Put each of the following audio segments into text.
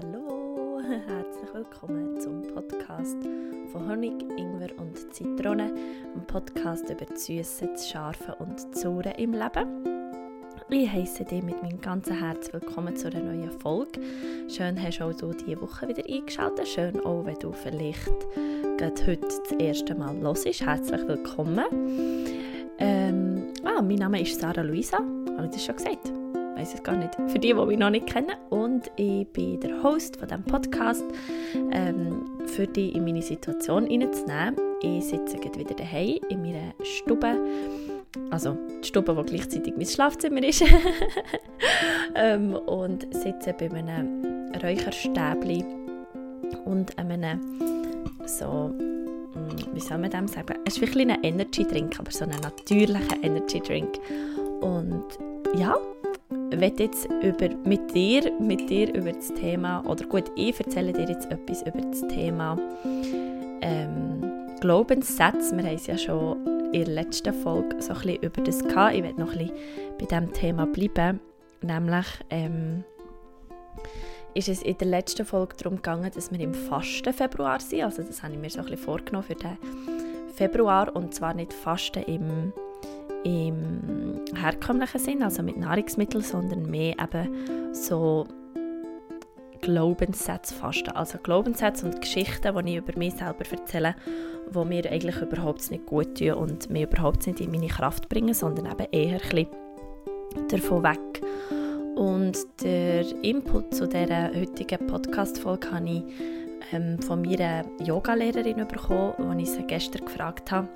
Hallo, herzlich willkommen zum Podcast von Honig, Ingwer und Zitrone, ein Podcast über Süße, Scharfe und das im Leben. Ich heiße dich mit meinem ganzen Herz willkommen zu einer neuen Folge. Schön hast auch du diese Woche wieder eingeschaltet. Schön auch, wenn du vielleicht heute das erste Mal hörst. Herzlich willkommen. Ähm, mein Name ist Sarah Luisa. Habe ich das schon gesagt? Weiß es gar nicht. Für die, die mich noch nicht kennen. Und ich bin der Host von diesem Podcast. Ähm, für dich in meine Situation reinzunehmen. Ich sitze gerade wieder daheim in meiner Stube also die Stube, die gleichzeitig mein Schlafzimmer ist. ähm, und sitze bei einem Räucherstäbli und einem so, wie soll man dem sagen? Es ist wirklich ein Energy Drink, aber so ein natürlicher Energy Drink. Und ja, ich werde jetzt über, mit, dir, mit dir über das Thema, oder gut, ich erzähle dir jetzt etwas über das Thema ähm, Glaubenssätze. Wir haben es ja schon in der letzten Folge so ein bisschen über das gehabt. Ich werde noch ein bisschen bei diesem Thema bleiben. Nämlich ähm, ist es in der letzten Folge darum gegangen, dass wir im Fasten Februar sind. Also das habe ich mir so ein bisschen vorgenommen für den Februar. Und zwar nicht Fasten im, im herkömmlichen Sinn, also mit Nahrungsmitteln, sondern mehr eben so Glaubenssätze fasten. Also Glaubenssätze und Geschichten, die ich über mich selber erzähle, die mir eigentlich überhaupt nicht gut tun und mich überhaupt nicht in meine Kraft bringen, sondern eben eher ein bisschen davon weg. Und der Input zu dieser heutigen Podcast-Folge habe ich ähm, von meiner Yogalehrerin bekommen, als ich sie gestern gefragt habe,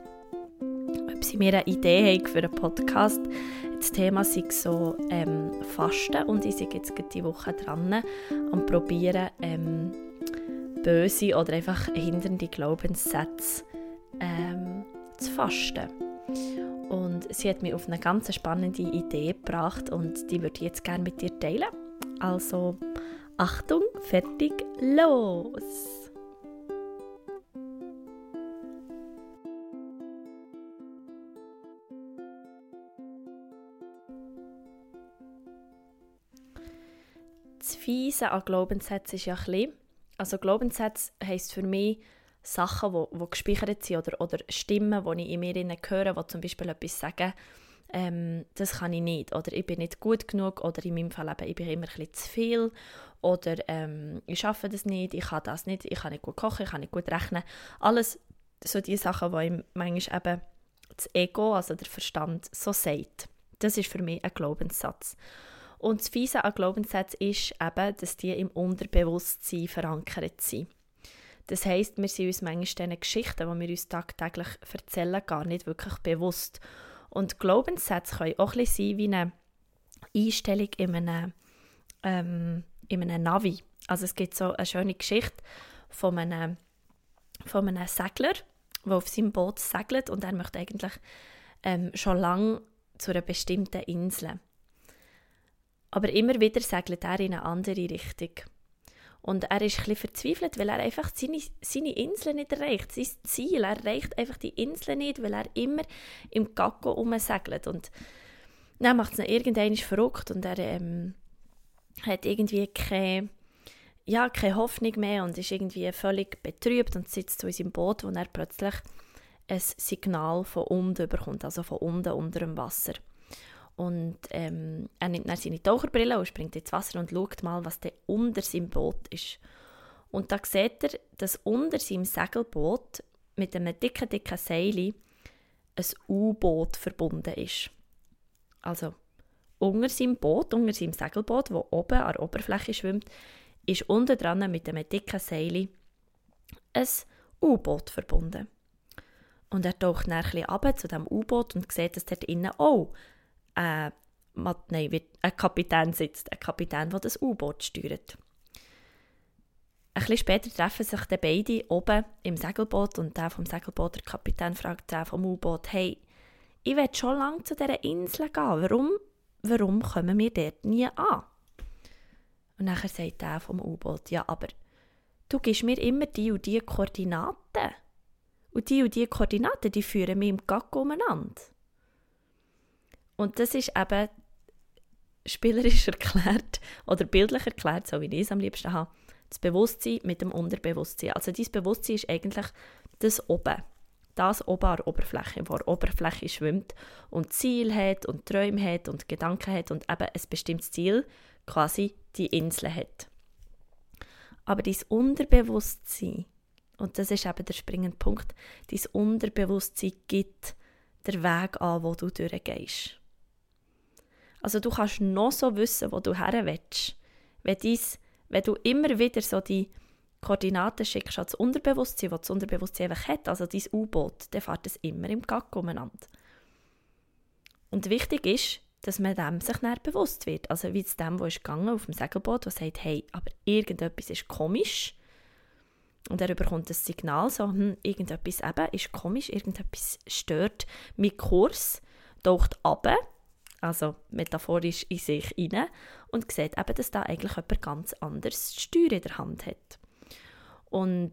ob sie mir eine Idee haben für einen Podcast. Das Thema sei so ähm, Fasten und ich bin jetzt diese Woche dran und probieren, ähm, böse oder einfach hindernde Glaubenssätze ähm, zu fasten. Sie hat mich auf eine ganz spannende Idee gebracht und die würde ich jetzt gerne mit dir teilen. Also Achtung, fertig, los! Das Fiese an Glaubenssätzen ist ja ein bisschen, also Glaubenssätze heisst für mich Sachen, die, die gespeichert sind oder, oder Stimmen, die ich in mir höre, die zum Beispiel etwas sagen, ähm, das kann ich nicht oder ich bin nicht gut genug oder in meinem Fall eben, ich bin immer ein bisschen zu viel oder ähm, ich schaffe das nicht, ich kann das nicht, ich kann nicht gut kochen, ich kann nicht gut rechnen. Alles so die Sachen, die manchmal eben das Ego, also der Verstand, so sagt. Das ist für mich ein Glaubenssatz. Und das Fiese an Glaubenssätzen ist eben, dass die im Unterbewusstsein verankert sind. Das heisst, wir sind uns manchmal diesen Geschichten, die wir uns tagtäglich erzählen, gar nicht wirklich bewusst. Und Glaubenssätze können auch ein sein wie eine Einstellung in einem, ähm, in einem Navi. Also es gibt so eine schöne Geschichte von einem, von einem Segler, der auf seinem Boot segelt und er möchte eigentlich ähm, schon lange zu einer bestimmten Insel. Aber immer wieder segelt er in eine andere Richtung. Und er ist ein verzweifelt, weil er einfach seine, seine Insel nicht erreicht, sein Ziel. Er erreicht einfach die Insel nicht, weil er immer im Gacko umsegelt. Und dann macht es ihn irgendwann verrückt und er ähm, hat irgendwie keine, ja, keine Hoffnung mehr und ist irgendwie völlig betrübt und sitzt so in seinem Boot, wo er plötzlich ein Signal von unten bekommt, also von unten unter dem Wasser. Und ähm, er nimmt dann seine Taucherbrille und springt ins Wasser und schaut mal, was da unter seinem Boot ist. Und da sieht er, dass unter seinem Segelboot mit einem dicken, dicken Seil ein U-Boot verbunden ist. Also unter seinem Boot, unter seinem Segelboot, wo oben an der Oberfläche schwimmt, ist unten dran mit einem dicken Seil ein U-Boot verbunden. Und er taucht dann ein bisschen zu diesem U-Boot und sieht, dass dort innen auch äh, nein, ein Kapitän sitzt, ein Kapitän, der das U-Boot steuert. Ein bisschen später treffen sich die beiden oben im Segelboot und der vom Segelboot, der Kapitän, fragt den vom U-Boot, hey, ich will schon lange zu dieser Insel gehen, warum, warum kommen wir dort nie an? Und nachher sagt der vom U-Boot, ja, aber du gibst mir immer die und die Koordinaten. Und die und die Koordinaten, die führen mich im Gacko umeinander. Und das ist eben spielerisch erklärt oder bildlich erklärt, so wie ich es am liebsten habe, das Bewusstsein mit dem Unterbewusstsein. Also dieses Bewusstsein ist eigentlich das oben. Das oben an der Oberfläche, wo der Oberfläche schwimmt und Ziel hat und Träume hat und Gedanken hat und eben ein bestimmtes Ziel, quasi die Insel hat. Aber dieses Unterbewusstsein, und das ist eben der springende Punkt, dein Unterbewusstsein gibt den Weg an, wo du durchgehst. Also du kannst noch so wissen, wo du her willst. Wenn, dies, wenn du immer wieder so die Koordinaten schickst ans Unterbewusstsein, das das Unterbewusstsein einfach hat, also dein U-Boot, dann fährt es immer im Gack umeinander. Und wichtig ist, dass man dem sich dann bewusst wird. Also wie es dem, wo ist gegangen auf dem Segelboot, der sagt, hey, aber irgendetwas ist komisch. Und er bekommt das Signal, so, hm, irgendetwas eben ist komisch, irgendetwas stört meinen Kurs, taucht ab also metaphorisch in sich hinein, und sieht eben, dass da eigentlich jemand ganz anderes Steuer in der Hand hat. Und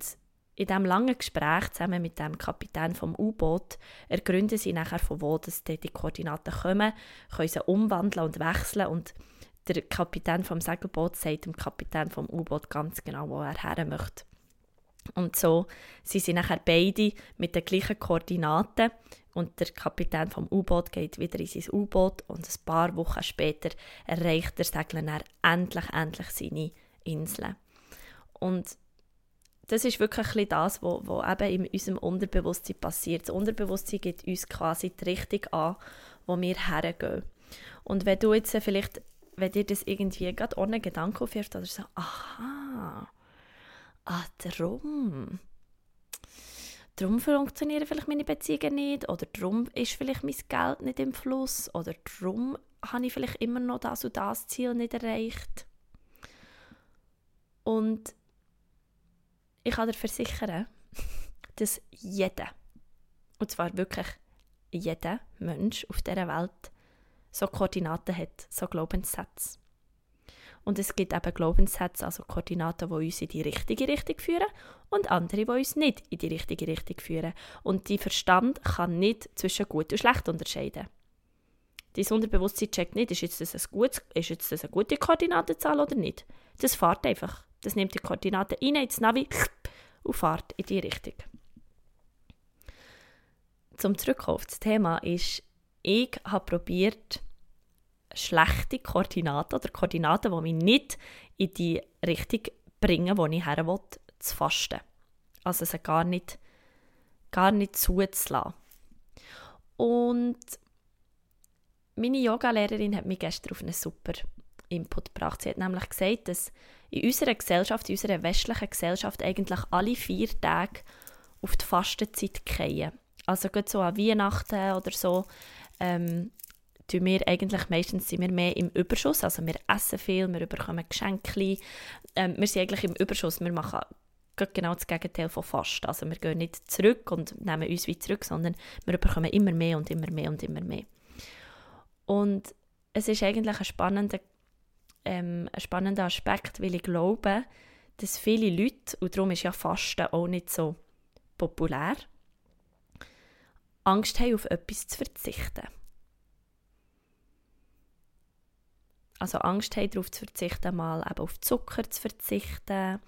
in diesem langen Gespräch zusammen mit dem Kapitän vom U-Boot ergründen sie nachher, von wo dass die Koordinaten kommen, können sie umwandeln und wechseln und der Kapitän vom Segelboot sagt dem Kapitän vom U-Boot ganz genau, wo er her möchte. Und so sind sie nachher beide mit den gleichen Koordinaten und der Kapitän vom U-Boot geht wieder in sein U-Boot und ein paar Wochen später erreicht der Segler endlich, endlich seine Insel. Und das ist wirklich das, was wo eben in unserem Unterbewusstsein passiert. Das Unterbewusstsein gibt uns quasi die Richtung an, wo wir hergehen. Und wenn du jetzt vielleicht, wenn dir das irgendwie gerade ohne Gedanken aufwirft oder so, aha, ah, darum. Darum funktionieren vielleicht meine Beziehungen nicht oder darum ist vielleicht mein Geld nicht im Fluss oder darum habe ich vielleicht immer noch das und das Ziel nicht erreicht. Und ich kann dir versichern, dass jeder, und zwar wirklich jeder Mensch auf dieser Welt, so Koordinaten hat, so Glaubenssätze. Und es gibt eben Glaubenssätze, also Koordinaten, die uns in die richtige Richtung führen und andere, die uns nicht in die richtige Richtung führen. Und die Verstand kann nicht zwischen gut und schlecht unterscheiden. Dein Unterbewusstsein checkt nicht, ist jetzt das, ein gutes, ist jetzt das eine gute Koordinatenzahl oder nicht. Das fährt einfach. Das nimmt die Koordinaten rein ins Navi und fährt in die Richtung. Zum Zurückkommen auf das Thema ist, ich habe probiert, schlechte Koordinaten oder Koordinaten, die mich nicht in die Richtung bringen, wo ich her will, zu fasten. Also sie gar nicht, gar nicht zuzulassen. Und meine Yogalehrerin hat mich gestern auf einen super Input gebracht. Sie hat nämlich gesagt, dass in unserer Gesellschaft, in unserer westlichen Gesellschaft eigentlich alle vier Tage auf die Fastenzeit fallen. Also gerade so an Weihnachten oder so ähm, tun wir eigentlich meistens sind wir mehr im Überschuss. Also wir essen viel, wir bekommen Geschenke. Ähm, wir sind eigentlich im Überschuss. Wir machen genau das Gegenteil von fast. Also wir gehen nicht zurück und nehmen uns wie zurück, sondern wir bekommen immer mehr und immer mehr und immer mehr. Und es ist eigentlich ein spannender, ähm, ein spannender Aspekt, weil ich glaube, dass viele Leute, und darum ist ja Fasten auch nicht so populär, Angst haben, auf etwas zu verzichten. Also Angst haben, darauf zu verzichten, mal eben auf Zucker zu verzichten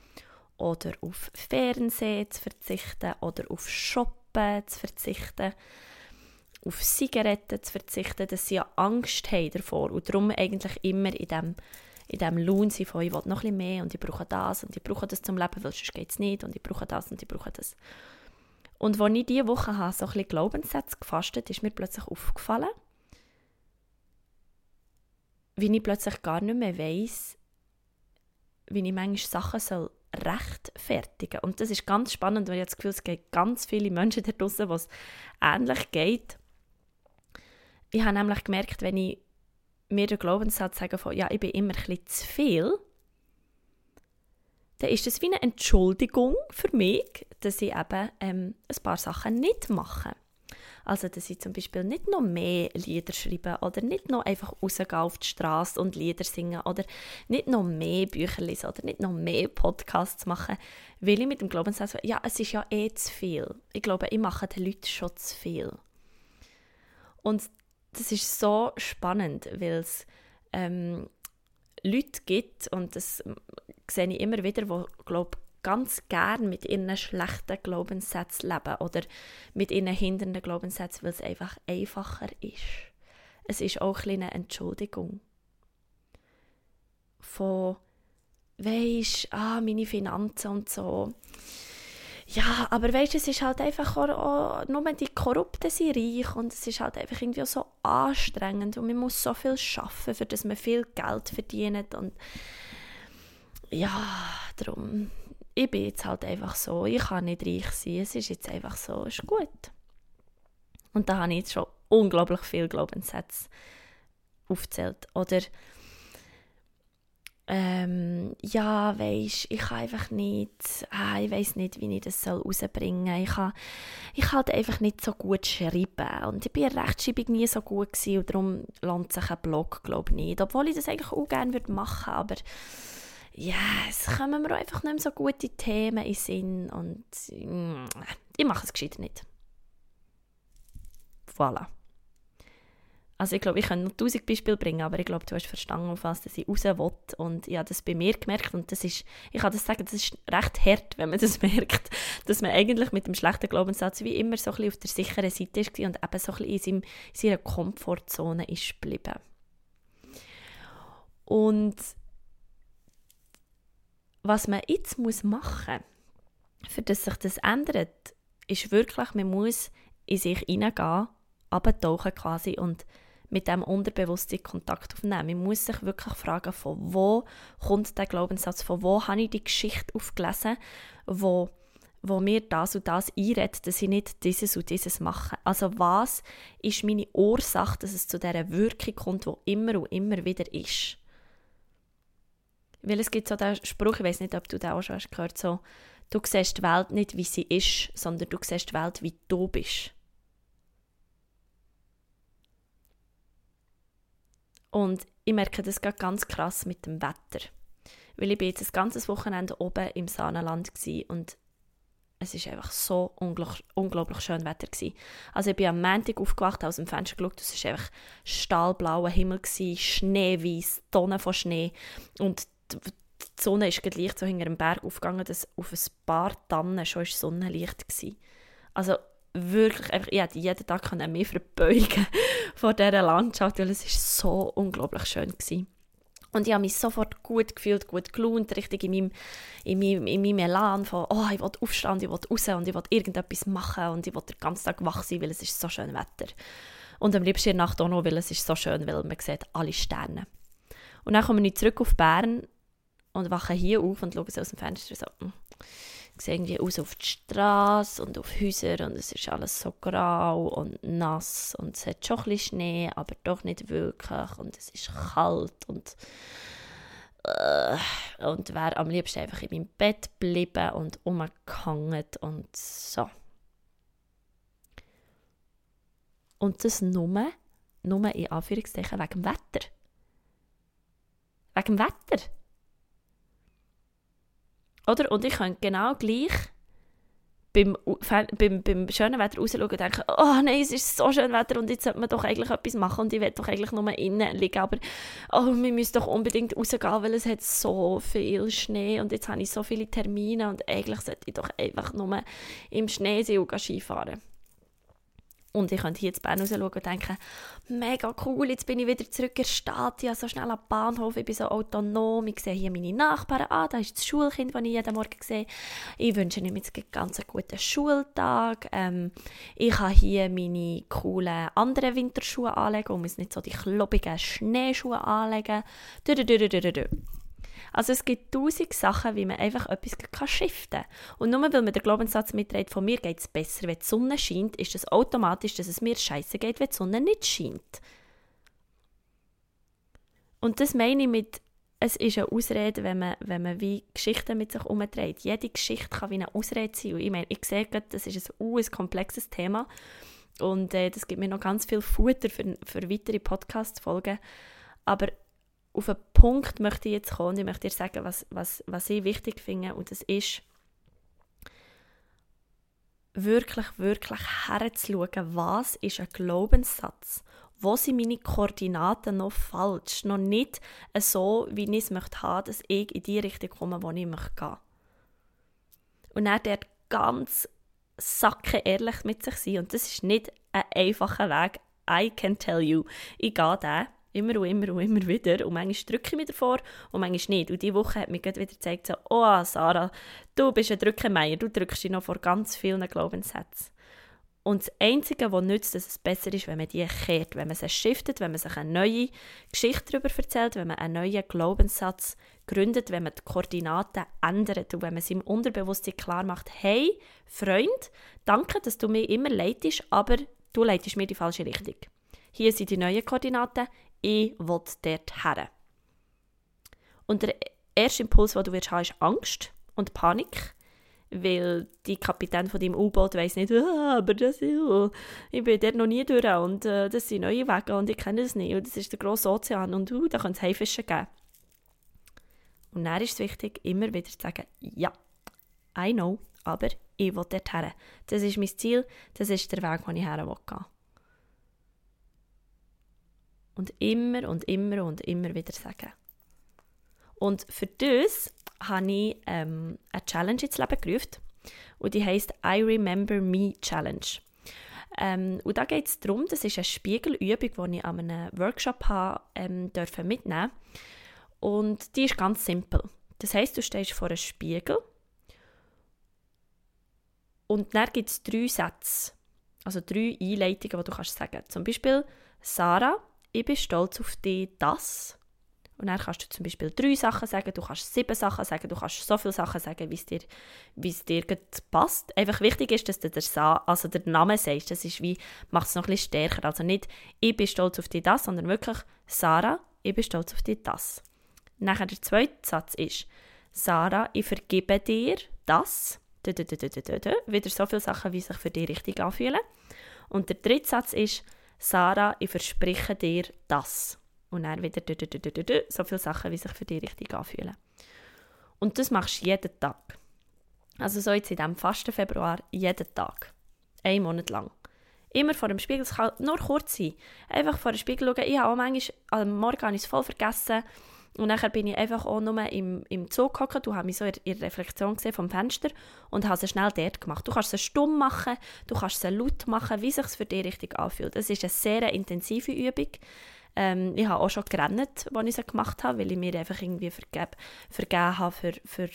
oder auf Fernsehen zu verzichten oder auf Shoppen zu verzichten, auf Zigaretten zu verzichten, dass sie ja Angst haben davor und darum eigentlich immer in dem in dem Lohn sind von, ich will noch bisschen mehr und ich brauche das und ich brauche das zum Leben, weil sonst geht es nicht und ich brauche das und ich brauche das. Und als ich diese Woche habe, so ein bisschen Glaubenssätze gefastet ist mir plötzlich aufgefallen, wie ich plötzlich gar nicht mehr weiss, wie ich manchmal Sachen soll rechtfertigen soll. Und das ist ganz spannend, weil ich das Gefühl es gibt ganz viele Menschen da draußen, was ähnlich geht. Ich habe nämlich gemerkt, wenn ich mir den Glaubenssatz sage von, ja, ich bin immer ein bisschen zu viel, dann ist das wie eine Entschuldigung für mich, dass ich eben ähm, ein paar Sachen nicht mache. Also, dass ich zum Beispiel nicht noch mehr Lieder schreibe oder nicht noch einfach rausgehen auf die Straße und Lieder singen oder nicht noch mehr Bücher lesen oder nicht noch mehr Podcasts machen, weil ich mit dem Glaubenssatz, ja, es ist ja eh zu viel. Ich glaube, ich mache den Leuten schon zu viel. Und das ist so spannend, weil es ähm, Leute gibt, und das sehe ich immer wieder, die, glaube ganz gern mit ihren schlechten Glaubenssätzen leben oder mit ihren hindernden Glaubenssätzen, weil es einfach einfacher ist. Es ist auch ein eine Entschuldigung. Von, weisst, ah, meine Finanzen und so. Ja, aber weißt, es ist halt einfach auch, auch, nur die Korrupten sind reich und es ist halt einfach irgendwie so anstrengend und man muss so viel schaffen, für das man viel Geld verdient und ja, darum, ich bin jetzt halt einfach so, ich kann nicht reich sein, es ist jetzt einfach so, ist gut. Und da habe ich jetzt schon unglaublich viel Glaubenssätze aufgezählt. Oder ähm, ja, weisst, ich kann einfach nicht, ah, ich weiß nicht, wie ich das rausbringen soll. Ich kann, ich kann halt einfach nicht so gut schreiben und ich bin in Rechtschreibung nie so gut gewesen und darum lohnt sich ein Blog, glaube ich, nicht. Obwohl ich das eigentlich auch gerne würde machen, aber ja, es kommen mir einfach nicht mehr so gute Themen in Sinn und mm, ich mache es gescheiter nicht. Voilà. Also ich glaube, ich könnte noch tausend Beispiele bringen, aber ich glaube, du hast verstanden, auf was ich raus will. Und ich habe das bei mir gemerkt und das ist, ich kann das sagen, das ist recht hart, wenn man das merkt, dass man eigentlich mit dem schlechten Glaubenssatz wie immer so ein bisschen auf der sicheren Seite ist und eben so ein bisschen in, seinem, in seiner Komfortzone ist geblieben. Und was man jetzt muss machen muss, für dass sich das ändert, ist wirklich, man muss in sich hineingehen, abtauchen quasi und mit dem Unterbewusstsein Kontakt aufnehmen. Man muss sich wirklich fragen, von wo kommt der Glaubenssatz, von wo habe ich die Geschichte aufgelesen, wo, wo mir das und das einredet, dass ich nicht dieses und dieses mache. Also was ist meine Ursache, dass es zu dieser Wirkung kommt, wo immer und immer wieder ist. Weil es gibt so den Spruch, ich weiß nicht, ob du den auch schon hast gehört, so, du siehst die Welt nicht, wie sie ist, sondern du siehst die Welt, wie du bist. Und ich merke das ganz krass mit dem Wetter. Weil ich bin jetzt ein ganzes Wochenende oben im Saanenland und es ist einfach so unglaublich, schön Wetter gewesen. Also ich bin am Montag aufgewacht, aus dem Fenster geschaut, es war einfach stahlblauer Himmel, schneeweiß, Tonnen von Schnee und die Sonne ist gleich so hinter dem Berg aufgegangen, dass auf ein paar Tannen schon Sonnenlicht war. Also wirklich, einfach, ich hätte jeden Tag mehr verbeugen vor dieser Landschaft, weil es ist so unglaublich schön war. Und ich habe mich sofort gut gefühlt, gut gelohnt, richtig in meinem, in meinem, in meinem Elan von, oh, ich will aufstehen, ich will raus und ich will irgendetwas machen und ich will den ganzen Tag wach sein, weil es ist so schön Wetter. Und am liebsten in der Nacht auch noch, weil es ist so schön, weil man sieht alle Sterne. Und dann komme ich zurück auf Bern und wache hier auf und schaue aus dem Fenster so, hm sehe irgendwie aus auf die Straße und auf Häuser und es ist alles so grau und nass und es hat schon ein bisschen Schnee, aber doch nicht wirklich und es ist kalt und äh, und wäre am liebsten einfach in meinem Bett geblieben und umgehangen und so. Und das nur, nur in Anführungszeichen wegen dem Wetter. Wegen dem Wetter. Oder? Und ich könnte genau gleich beim, beim, beim schönen Wetter rausschauen und denken, oh nein, es ist so schön Wetter und jetzt sollte man doch eigentlich etwas machen und ich will doch eigentlich nur innen liegen, aber oh, wir müssen doch unbedingt rausgehen, weil es hat so viel Schnee und jetzt habe ich so viele Termine und eigentlich sollte ich doch einfach nur im Schnee sein und Skifahren. Und ich könnte hier jetzt Bern raus schauen und denken, mega cool, jetzt bin ich wieder zurück in der Stadt, ich habe so schnell am Bahnhof, ich bin so autonom, ich sehe hier meine Nachbarn, ah, da ist das Schulkind, das ich jeden Morgen sehe. Ich wünsche ihm jetzt einen ganz guten Schultag. Ähm, ich kann hier meine coolen anderen Winterschuhe anlegen und muss nicht so die klobigen Schneeschuhe anlegen. Du, du, du. Also es gibt tausend Sachen, wie man einfach etwas kann shiften kann. Und nur weil man den Glaubenssatz mitträgt, von mir geht es besser, wenn die Sonne scheint, ist es das automatisch, dass es mir scheiße geht, wenn die Sonne nicht scheint. Und das meine ich mit, es ist eine Ausrede, wenn man, wenn man wie Geschichten mit sich umdreht. Jede Geschichte kann wie eine Ausrede sein. Und ich meine, ich sehe gerade, das ist ein, uh, ein komplexes Thema. Und äh, das gibt mir noch ganz viel Futter für, für weitere Podcast-Folgen. Aber auf einen Punkt möchte ich jetzt kommen und ich möchte dir sagen, was, was, was ich wichtig finde und das ist, wirklich, wirklich herzuschauen, was ist ein Glaubenssatz wo sind meine Koordinaten noch falsch, noch nicht so, wie ich es möchte haben, dass ich in die Richtung komme, wo ich möchte gehen. Und dann dort ganz sacke ehrlich mit sich sein. Und das ist nicht ein einfacher Weg. I can tell you. Ich gehe da immer und immer und immer wieder. Und manchmal drücke ich mich davor und manchmal nicht. Und diese Woche hat mir wieder gezeigt, so, oh Sarah, du bist ein Drückemeier, du drückst dich noch vor ganz vielen Glaubenssätzen. Und das Einzige, was nützt, dass es besser ist, wenn man die kehrt, wenn man sie shiftet, wenn man sich eine neue Geschichte darüber erzählt, wenn man einen neuen Glaubenssatz gründet, wenn man die Koordinaten ändert und wenn man seinem Unterbewusstsein klar macht, hey, Freund, danke, dass du mir immer leitest, aber du leitest mir die falsche Richtung. Hier sind die neuen Koordinaten, ich will dort her. Und der erste Impuls, den du wirst haben, ist Angst und Panik weil die Kapitän von dem U-Boot weiß nicht, ah, aber das ist, ich bin dort noch nie durch und äh, das sind neue Wege und ich kenne das nicht und das ist der grosse Ozean und uh, da könnte es Haifische geben. Und dann ist es wichtig, immer wieder zu sagen, ja, I know, aber ich will dort her. Das ist mein Ziel, das ist der Weg, den ich her will gehen. Und immer und immer und immer wieder sagen. Und für das habe ich ähm, eine Challenge ins Leben gerufen. Und die heisst I Remember Me Challenge. Ähm, und da geht es darum, das ist eine Spiegelübung, die ich an einem Workshop habe, ähm, dürfen mitnehmen Und die ist ganz simpel. Das heisst, du stehst vor einem Spiegel und dann gibt es drei Sätze, also drei Einleitungen, die du kannst sagen. Zum Beispiel, Sarah, ich bin stolz auf dich, dass und dann kannst du zum Beispiel drei Sachen sagen, du kannst sieben Sachen sagen, du kannst so viele Sachen sagen, wie es dir, wie es dir passt. Einfach wichtig ist, dass du der, Sa also der Name sagst. Das ist wie, macht es noch ein bisschen stärker. Also nicht, ich bin stolz auf dich das, sondern wirklich, Sarah, ich bin stolz auf dich das. Nachher der zweite Satz ist, Sarah, ich vergebe dir das. Wieder so viele Sachen, wie sich für dich richtig anfühlen. Und der dritte Satz ist, Sarah, ich verspreche dir das und dann wieder so viele Sachen, wie sich für dich richtig anfühlen. Und das machst du jeden Tag. Also so jetzt in diesem fasten Februar jeden Tag. Einen Monat lang. Immer vor dem Spiegel, es kann nur kurz sein. Einfach vor dem Spiegel schauen. Ich habe auch manchmal, am Morgen habe voll vergessen. Und nachher bin ich einfach auch nur im, im Zug gehockt und habe mich so in, in Reflexion gesehen vom Fenster und habe es schnell dort gemacht. Du kannst es stumm machen, du kannst es laut machen, wie es sich für dich richtig anfühlt. Es ist eine sehr intensive Übung. Ähm, ich habe auch schon gerannt, als ich sie gemacht habe, weil ich mir einfach irgendwie vergeb, vergeben habe für, für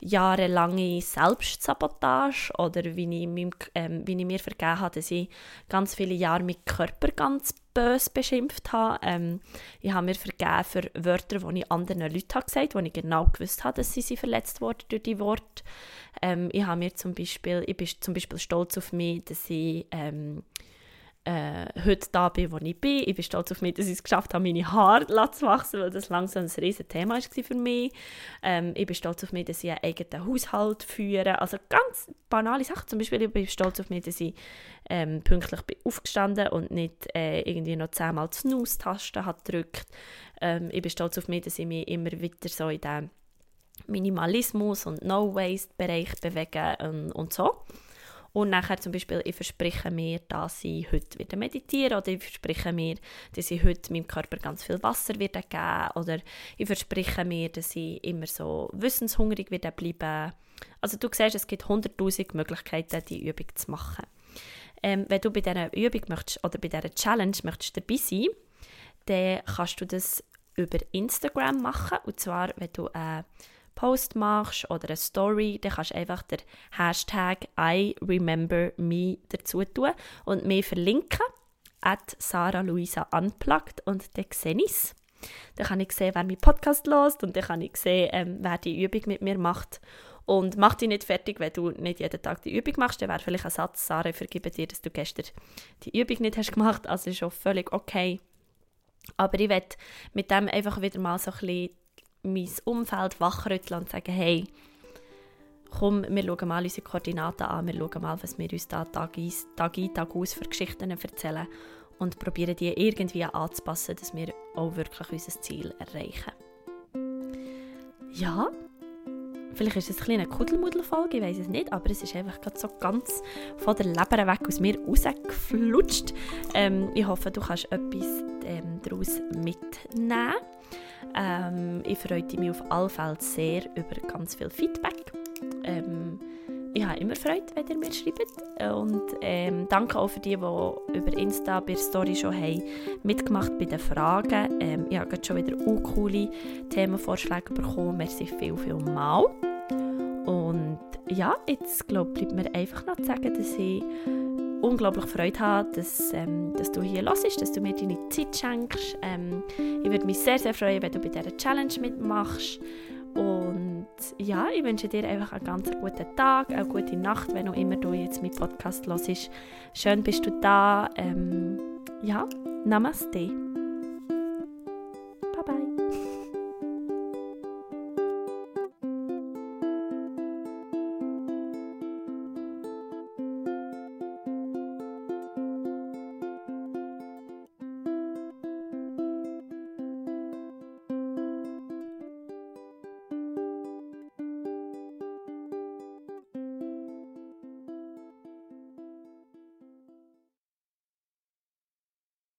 jahrelange Selbstsabotage oder wie ich, meinem, ähm, wie ich mir vergeben habe, dass ich ganz viele Jahre meinen Körper ganz böse beschimpft habe. Ähm, ich habe mir vergeben für Wörter, die ich anderen Leuten gesagt habe, wo ich genau gewusst habe, dass sie, sie verletzt wurden durch die Worte. Ähm, ich habe mir zum Beispiel, ich bin zum Beispiel stolz auf mich, dass ich ähm, äh, heute da bin, wo ich bin. Ich bin stolz auf mich, dass ich es geschafft habe, meine Haare zu wachsen, weil das langsam ein riesiges Thema war für mich. Ähm, ich bin stolz auf mich, dass ich einen eigenen Haushalt führe. Also ganz banale Sachen. Zum Beispiel, ich bin stolz auf mich, dass ich ähm, pünktlich bin aufgestanden und nicht äh, irgendwie noch zehnmal die Snooze-Taste gedrückt. Ähm, ich bin stolz auf mich, dass ich mich immer wieder so in diesem Minimalismus und No-Waste-Bereich bewege und, und so. Und nachher zum Beispiel, ich verspreche mir, dass ich heute wieder meditiere oder ich verspreche mir, dass ich heute meinem Körper ganz viel Wasser wieder geben oder ich verspreche mir, dass ich immer so wissenshungrig wieder bleiben. Also du siehst, es gibt hunderttausend Möglichkeiten, die Übung zu machen. Ähm, wenn du bei dieser Übung möchtest, oder bei dieser Challenge möchtest dabei sein, dann kannst du das über Instagram machen. Und zwar, wenn du äh, Post machst oder eine Story, dann kannst du einfach den Hashtag I remember me dazu tun und mir verlinken at Sarah Luisa Unplugged und dann sehe ich. Dann kann ich sehen, wer meinen Podcast lost und dann kann ich sehen, ähm, wer die Übung mit mir macht. Und mach dich nicht fertig, wenn du nicht jeden Tag die Übung machst. Dann wäre vielleicht ein Satz, Sarah, vergebe dir, dass du gestern die Übung nicht hast gemacht. Also ist auch völlig okay. Aber ich werde mit dem einfach wieder mal so ein bisschen mein Umfeld wachrütteln und sagen, hey, komm, wir schauen mal unsere Koordinaten an, wir schauen mal, was wir uns da Tag ein, Tag, ein, Tag aus für Geschichten erzählen und probieren die irgendwie anzupassen, dass wir auch wirklich unser Ziel erreichen. Ja, Vielleicht ist es ein eine Kuddelmuddelfolge, ich weiß es nicht, aber es ist einfach gerade so ganz von der Leber weg aus mir rausgeflutscht. Ähm, ich hoffe, du kannst etwas ähm, daraus mitnehmen. Ähm, ich freue mich auf alle Fälle sehr über ganz viel Feedback. Ähm, ich habe immer Freude, wenn ihr mir schreibt. Und ähm, danke auch für die, die über Insta bei der Story schon haben mitgemacht bei den Fragen. Ähm, ich habe schon wieder coole Themenvorschläge bekommen. Merci viel, viel mal. Und ja, jetzt glaube bleibt mir einfach noch zu sagen, dass ich unglaublich Freude habe, dass, ähm, dass du hier hörst, dass du mir deine Zeit schenkst. Ähm, ich würde mich sehr, sehr freuen, wenn du bei dieser Challenge mitmachst. Und ja, ich wünsche dir einfach einen ganz guten Tag, eine gute Nacht, wenn auch immer du jetzt meinen Podcast hörst. Schön bist du da. Ähm, ja, Namaste.